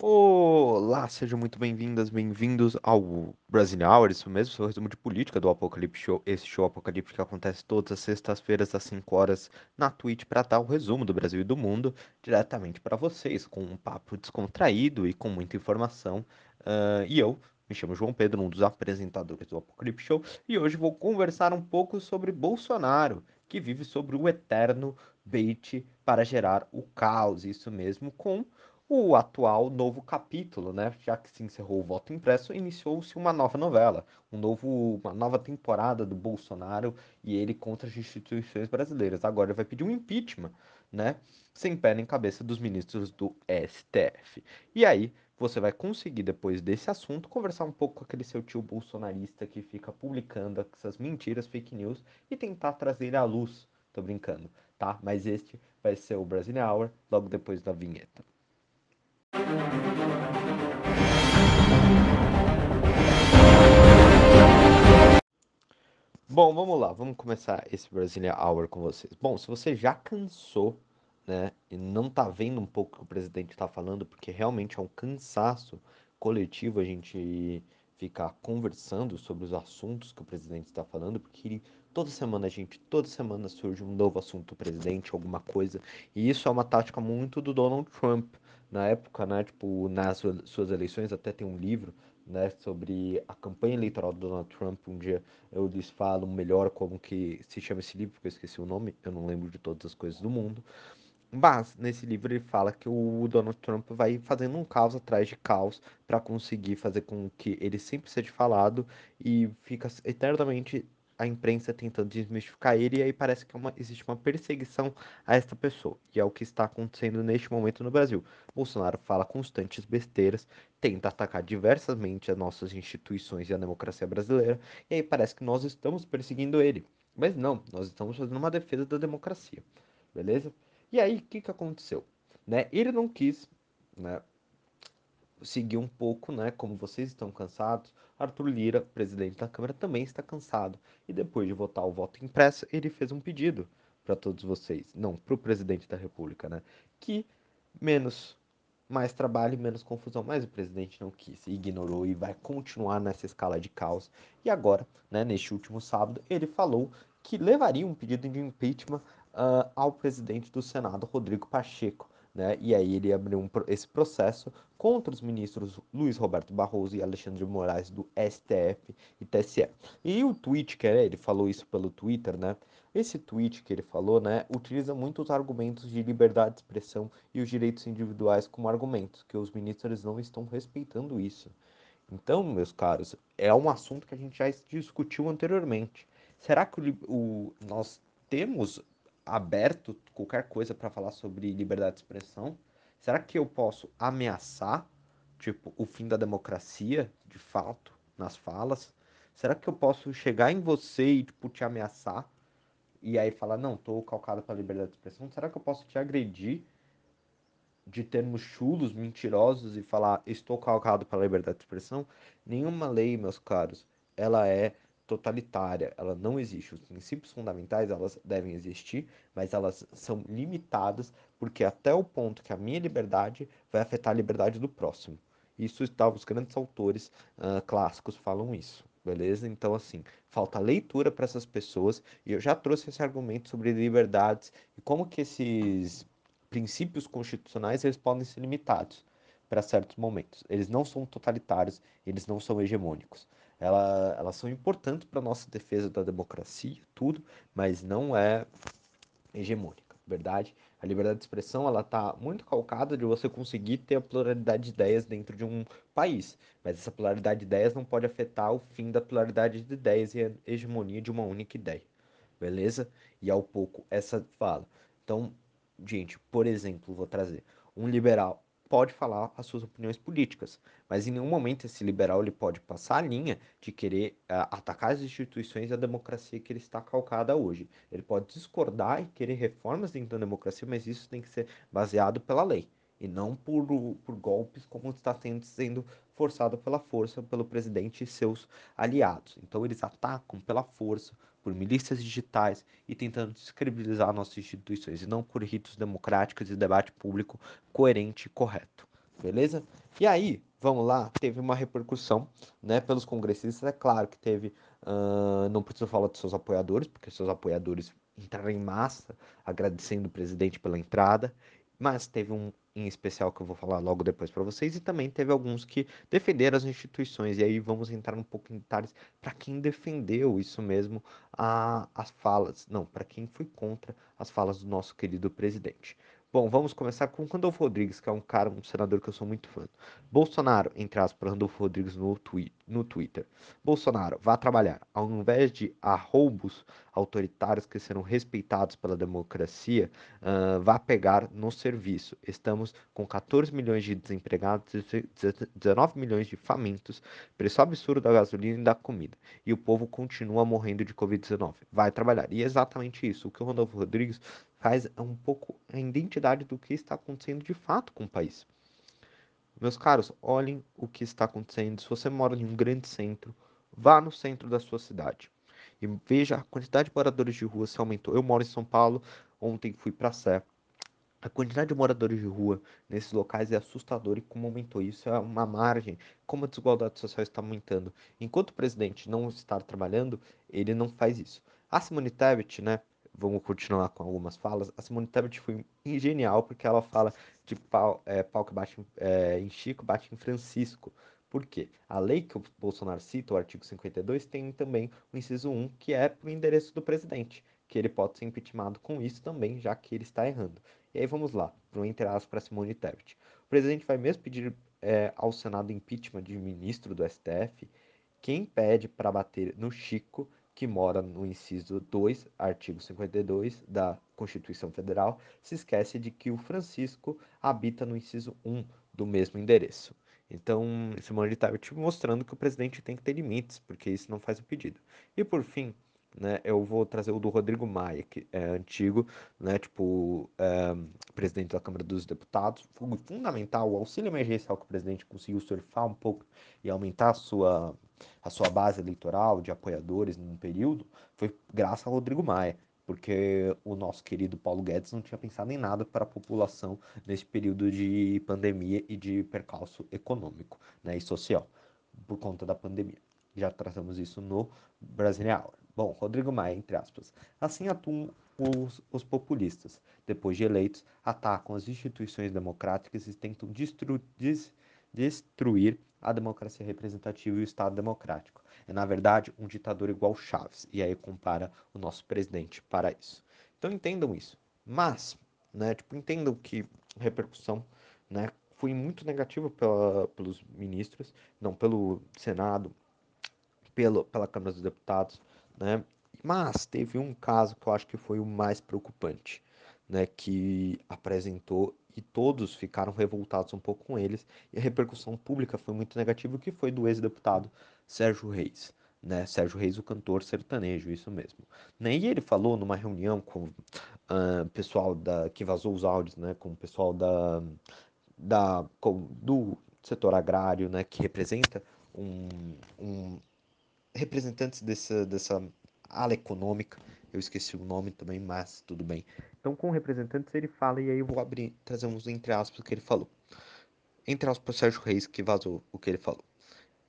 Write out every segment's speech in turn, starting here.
Olá, sejam muito bem-vindas, bem-vindos ao Brasil Hour, isso mesmo, seu resumo de política do Apocalipse Show. Esse show Apocalipse que acontece todas as sextas-feiras às 5 horas na Twitch para dar o resumo do Brasil e do mundo diretamente para vocês, com um papo descontraído e com muita informação. Uh, e eu me chamo João Pedro, um dos apresentadores do Apocalipse Show, e hoje vou conversar um pouco sobre Bolsonaro, que vive sobre o eterno bait para gerar o caos, isso mesmo, com o atual novo capítulo, né? Já que se encerrou o voto impresso, iniciou-se uma nova novela, um novo, uma nova temporada do Bolsonaro e ele contra as instituições brasileiras. Agora vai pedir um impeachment, né? Sem pé nem cabeça dos ministros do STF. E aí você vai conseguir, depois desse assunto, conversar um pouco com aquele seu tio bolsonarista que fica publicando essas mentiras, fake news, e tentar trazer ele à luz. Tô brincando, tá? Mas este vai ser o Brasil Hour, logo depois da vinheta. Bom, vamos lá, vamos começar esse Brasília Hour com vocês. Bom, se você já cansou, né, e não tá vendo um pouco o que o presidente tá falando, porque realmente é um cansaço coletivo a gente ficar conversando sobre os assuntos que o presidente está falando, porque ele, toda semana gente, toda semana surge um novo assunto do presidente, alguma coisa, e isso é uma tática muito do Donald Trump, na época, né, tipo, nas suas eleições, até tem um livro, né, sobre a campanha eleitoral do Donald Trump. Um dia eu lhes falo melhor como que se chama esse livro, porque eu esqueci o nome, eu não lembro de todas as coisas do mundo. Mas nesse livro ele fala que o Donald Trump vai fazendo um caos atrás de caos para conseguir fazer com que ele sempre seja falado e fica eternamente a imprensa tentando desmistificar ele, e aí parece que é uma, existe uma perseguição a esta pessoa. E é o que está acontecendo neste momento no Brasil. Bolsonaro fala constantes besteiras, tenta atacar diversamente as nossas instituições e a democracia brasileira, e aí parece que nós estamos perseguindo ele. Mas não, nós estamos fazendo uma defesa da democracia, beleza? E aí, o que, que aconteceu? Né? Ele não quis né, seguir um pouco, né? Como vocês estão cansados, Arthur Lira, presidente da Câmara, também está cansado. E depois de votar o voto impresso, ele fez um pedido para todos vocês, não, para o presidente da República, né? Que menos, mais trabalho, menos confusão. Mas o presidente não quis, ignorou e vai continuar nessa escala de caos. E agora, né, neste último sábado, ele falou que levaria um pedido de impeachment uh, ao presidente do Senado, Rodrigo Pacheco né? E aí ele abriu um, esse processo contra os ministros Luiz Roberto Barroso e Alexandre Moraes do STF e TSE. E o tweet que é, ele falou isso pelo Twitter, né? Esse tweet que ele falou, né, utiliza muito os argumentos de liberdade de expressão e os direitos individuais como argumentos, que os ministros não estão respeitando isso. Então, meus caros, é um assunto que a gente já discutiu anteriormente. Será que o, o nós temos aberto qualquer coisa para falar sobre liberdade de expressão? Será que eu posso ameaçar, tipo, o fim da democracia, de fato, nas falas? Será que eu posso chegar em você e, tipo, te ameaçar? E aí falar, não, tô calcado para liberdade de expressão? Será que eu posso te agredir de termos chulos, mentirosos e falar, estou calcado para liberdade de expressão? Nenhuma lei, meus caros, ela é totalitária, ela não existe. Os princípios fundamentais, elas devem existir, mas elas são limitadas porque até o ponto que a minha liberdade vai afetar a liberdade do próximo. Isso está, os grandes autores uh, clássicos falam isso, beleza? Então, assim, falta leitura para essas pessoas e eu já trouxe esse argumento sobre liberdades e como que esses princípios constitucionais eles podem ser limitados para certos momentos. Eles não são totalitários, eles não são hegemônicos. Ela, elas são importantes para a nossa defesa da democracia, tudo, mas não é hegemônica, verdade? A liberdade de expressão ela está muito calcada de você conseguir ter a pluralidade de ideias dentro de um país, mas essa pluralidade de ideias não pode afetar o fim da pluralidade de ideias e a hegemonia de uma única ideia, beleza? E ao pouco essa fala. Então, gente, por exemplo, vou trazer um liberal pode falar as suas opiniões políticas, mas em nenhum momento esse liberal ele pode passar a linha de querer uh, atacar as instituições e a democracia que ele está calcada hoje. Ele pode discordar e querer reformas dentro da democracia, mas isso tem que ser baseado pela lei e não por, por golpes como está sendo, sendo forçado pela força pelo presidente e seus aliados. Então eles atacam pela força, por milícias digitais e tentando descredibilizar nossas instituições, e não por ritos democráticos e debate público coerente e correto. beleza? E aí, vamos lá, teve uma repercussão, né, pelos congressistas, é claro que teve, uh, não preciso falar dos seus apoiadores, porque seus apoiadores entraram em massa agradecendo o presidente pela entrada, mas teve um em especial que eu vou falar logo depois para vocês, e também teve alguns que defenderam as instituições, e aí vamos entrar um pouco em detalhes para quem defendeu isso mesmo, a, as falas, não, para quem foi contra as falas do nosso querido presidente. Bom, vamos começar com Randolfo Rodrigues, que é um cara, um senador que eu sou muito fã. Bolsonaro, entre aspas, Randolfo Rodrigues no, twi no Twitter. Bolsonaro, vá trabalhar. Ao invés de arroubos autoritários que serão respeitados pela democracia, uh, vá pegar no serviço. Estamos com 14 milhões de desempregados, 19 milhões de famintos, preço absurdo da gasolina e da comida. E o povo continua morrendo de Covid-19. Vai trabalhar. E é exatamente isso. O que o Randolfo Rodrigues faz um pouco a identidade do que está acontecendo de fato com o país. Meus caros, olhem o que está acontecendo. Se você mora em um grande centro, vá no centro da sua cidade e veja a quantidade de moradores de rua se aumentou. Eu moro em São Paulo, ontem fui para Sé. A quantidade de moradores de rua nesses locais é assustadora e como aumentou isso é uma margem, como a desigualdade social está aumentando. Enquanto o presidente não está trabalhando, ele não faz isso. A Simone Tebet, né, vamos continuar com algumas falas. A Simone Tebet foi genial porque ela fala de pau, é, pau que bate é, em Chico, bate em Francisco. Por quê? A lei que o Bolsonaro cita, o artigo 52, tem também o inciso 1, que é para o endereço do presidente, que ele pode ser impeachmentado com isso também, já que ele está errando. E aí vamos lá, para o entre para Simone Tebet. O presidente vai mesmo pedir é, ao Senado impeachment de ministro do STF. Quem pede para bater no Chico que mora no inciso 2, artigo 52 da Constituição Federal, se esquece de que o Francisco habita no inciso 1 do mesmo endereço. Então, Simone está mostrando que o presidente tem que ter limites, porque isso não faz o pedido. E por fim, né, eu vou trazer o do Rodrigo Maia, que é antigo, né, tipo, é, presidente da Câmara dos Deputados. Foi fundamental o auxílio emergencial que o presidente conseguiu surfar um pouco e aumentar a sua a sua base eleitoral de apoiadores num período foi graças a Rodrigo Maia, porque o nosso querido Paulo Guedes não tinha pensado em nada para a população nesse período de pandemia e de percalço econômico né, e social por conta da pandemia. Já tratamos isso no Brasília Bom, Rodrigo Maia, entre aspas. Assim atuam os, os, populistas. Depois de eleitos, atacam as instituições democráticas e tentam destru, des, destruir a democracia representativa e o Estado democrático. É, na verdade, um ditador igual Chaves. E aí compara o nosso presidente para isso. Então entendam isso. Mas, né, tipo, entendam que repercussão, né, foi muito negativa pela, pelos ministros, não, pelo Senado, pelo, pela Câmara dos Deputados, né, mas teve um caso que eu acho que foi o mais preocupante, né, que apresentou e todos ficaram revoltados um pouco com eles, e a repercussão pública foi muito negativa, que foi do ex-deputado Sérgio Reis. Né, Sérgio Reis, o cantor sertanejo, isso mesmo. Né, e ele falou numa reunião com o uh, pessoal da, que vazou os áudios, né, com o pessoal da, da, com, do setor agrário, né, que representa um, um representantes dessa, dessa ala econômica, eu esqueci o nome também, mas tudo bem. Então, com representantes, ele fala, e aí eu vou abrir, trazer uns entre aspas o que ele falou. Entre aspas, Sérgio Reis, que vazou o que ele falou.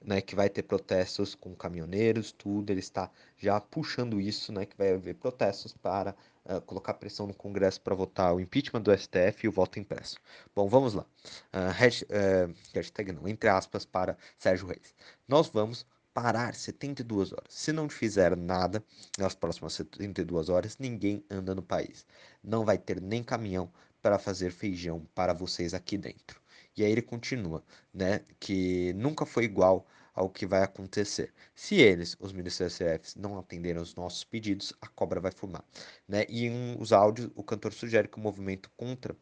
Né, que vai ter protestos com caminhoneiros, tudo, ele está já puxando isso, né, que vai haver protestos para uh, colocar pressão no Congresso para votar o impeachment do STF e o voto impresso. Bom, vamos lá. Uh, hashtag, uh, hashtag não, entre aspas, para Sérgio Reis. Nós vamos parar 72 horas. Se não fizer nada nas próximas 72 horas, ninguém anda no país. Não vai ter nem caminhão para fazer feijão para vocês aqui dentro. E aí ele continua, né, que nunca foi igual ao que vai acontecer. Se eles, os ministros STF, não atenderem os nossos pedidos, a cobra vai fumar, né? E em os áudios, o cantor sugere que o movimento contra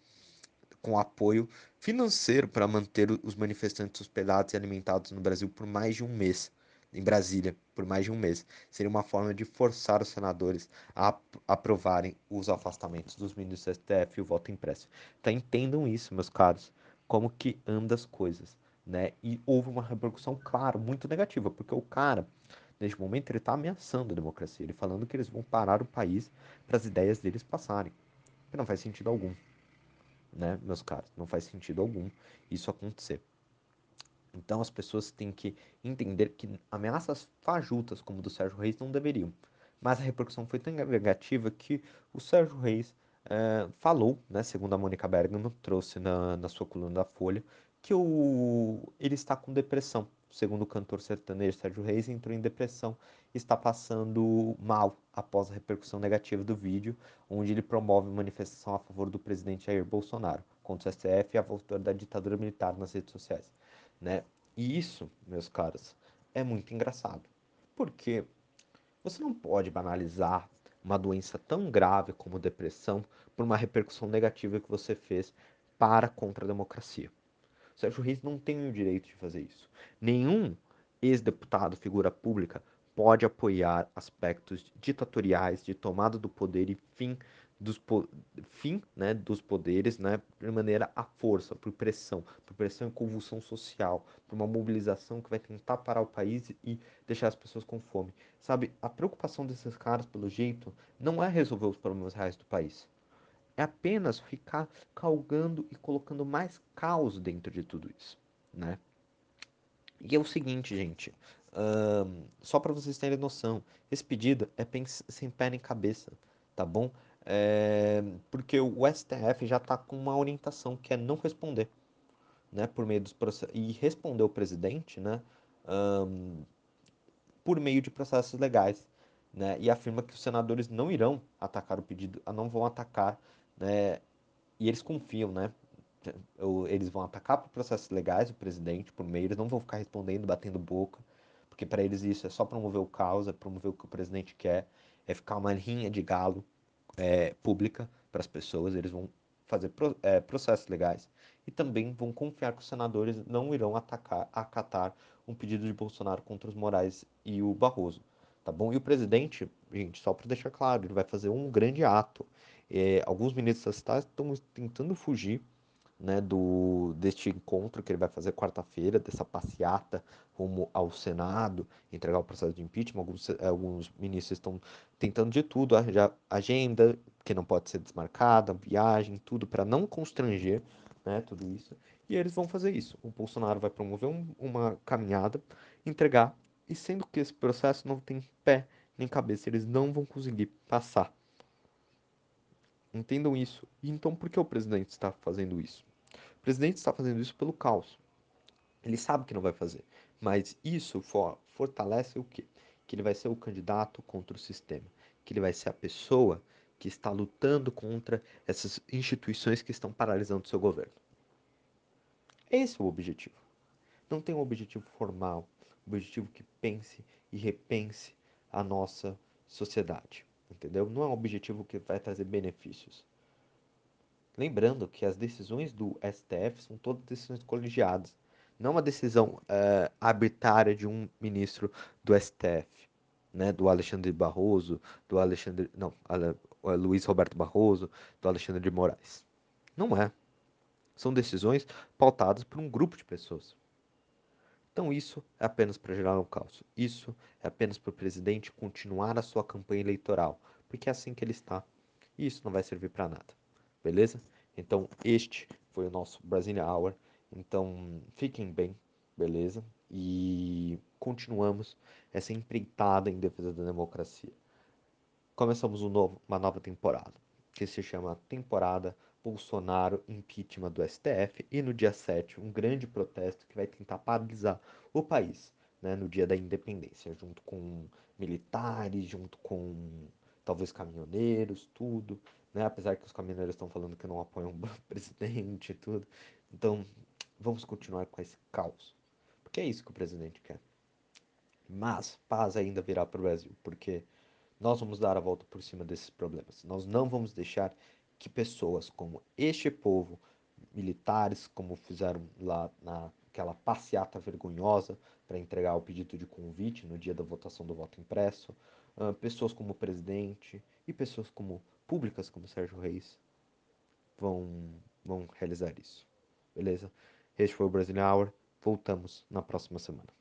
com apoio financeiro para manter os manifestantes hospedados e alimentados no Brasil por mais de um mês em Brasília por mais de um mês. Seria uma forma de forçar os senadores a aprovarem os afastamentos dos ministros do STF e o voto impresso. Então entendam isso, meus caros, como que andam as coisas, né? E houve uma repercussão, claro, muito negativa, porque o cara, neste momento, ele está ameaçando a democracia, ele falando que eles vão parar o país para as ideias deles passarem, que não faz sentido algum. né, meus caros? Não faz sentido algum isso acontecer. Então as pessoas têm que entender que ameaças fajutas como do Sérgio Reis não deveriam. Mas a repercussão foi tão negativa que o Sérgio Reis é, falou, né, segundo a Mônica Bergamo, trouxe na, na sua coluna da Folha, que o, ele está com depressão. Segundo o cantor sertanejo Sérgio Reis, entrou em depressão e está passando mal após a repercussão negativa do vídeo, onde ele promove manifestação a favor do presidente Jair Bolsonaro contra o STF e a volta da ditadura militar nas redes sociais né? E isso, meus caros, é muito engraçado. Porque você não pode banalizar uma doença tão grave como depressão por uma repercussão negativa que você fez para contra a democracia. O Sérgio Reis não tem o direito de fazer isso. Nenhum ex-deputado, figura pública, pode apoiar aspectos ditatoriais de tomada do poder e fim dos fim né, dos poderes né, de maneira à força, por pressão, por pressão e convulsão social, por uma mobilização que vai tentar parar o país e deixar as pessoas com fome. Sabe, a preocupação desses caras, pelo jeito, não é resolver os problemas reais do país. É apenas ficar calgando e colocando mais caos dentro de tudo isso, né? E é o seguinte, gente, só para vocês terem noção, esse pedido é sem pé nem cabeça, tá bom? É, porque o STF já está com uma orientação que é não responder, né, por meio dos e responder o presidente, né, um, por meio de processos legais, né, e afirma que os senadores não irão atacar o pedido, não vão atacar, né, e eles confiam, né, eles vão atacar por processos legais o presidente por meio, eles não vão ficar respondendo, batendo boca, porque para eles isso é só promover o caos, é promover o que o presidente quer, é ficar uma linha de galo é, pública para as pessoas, eles vão fazer pro, é, processos legais e também vão confiar que os senadores não irão atacar, acatar um pedido de Bolsonaro contra os Moraes e o Barroso, tá bom? E o presidente, gente, só para deixar claro, ele vai fazer um grande ato. É, alguns ministros estatais estão tentando fugir né, do, deste encontro que ele vai fazer quarta-feira, dessa passeata rumo ao Senado, entregar o processo de impeachment. Alguns, alguns ministros estão tentando de tudo, agenda que não pode ser desmarcada, viagem, tudo para não constranger né, tudo isso. E eles vão fazer isso. O Bolsonaro vai promover um, uma caminhada, entregar, e sendo que esse processo não tem pé nem cabeça, eles não vão conseguir passar. Entendam isso. Então por que o presidente está fazendo isso? O presidente está fazendo isso pelo caos. Ele sabe que não vai fazer. Mas isso for, fortalece o quê? Que ele vai ser o candidato contra o sistema. Que ele vai ser a pessoa que está lutando contra essas instituições que estão paralisando o seu governo. Esse é o objetivo. Não tem um objetivo formal, um objetivo que pense e repense a nossa sociedade entendeu? Não é um objetivo que vai trazer benefícios. Lembrando que as decisões do STF são todas decisões colegiadas, não uma decisão é, arbitrária de um ministro do STF, né, do Alexandre Barroso, do Alexandre, não, Luiz Roberto Barroso, do Alexandre de Moraes. Não é. São decisões pautadas por um grupo de pessoas. Então isso é apenas para gerar um caos. Isso é apenas para o presidente continuar a sua campanha eleitoral, porque é assim que ele está. E isso não vai servir para nada. Beleza? Então este foi o nosso Brasília Hour. Então fiquem bem, beleza? E continuamos essa empreitada em defesa da democracia. Começamos um novo, uma nova temporada, que se chama Temporada Bolsonaro impeachment do STF e no dia 7 um grande protesto que vai tentar paralisar o país, né, no dia da independência, junto com militares, junto com talvez caminhoneiros, tudo, né, apesar que os caminhoneiros estão falando que não apoiam o presidente e tudo. Então, vamos continuar com esse caos, porque é isso que o presidente quer. Mas paz ainda virá para o Brasil, porque nós vamos dar a volta por cima desses problemas. Nós não vamos deixar que pessoas como este povo, militares, como fizeram lá naquela passeata vergonhosa para entregar o pedido de convite no dia da votação do voto impresso, pessoas como o presidente e pessoas como públicas como Sérgio Reis vão, vão realizar isso. Beleza? Este foi o Brazilian Hour. Voltamos na próxima semana.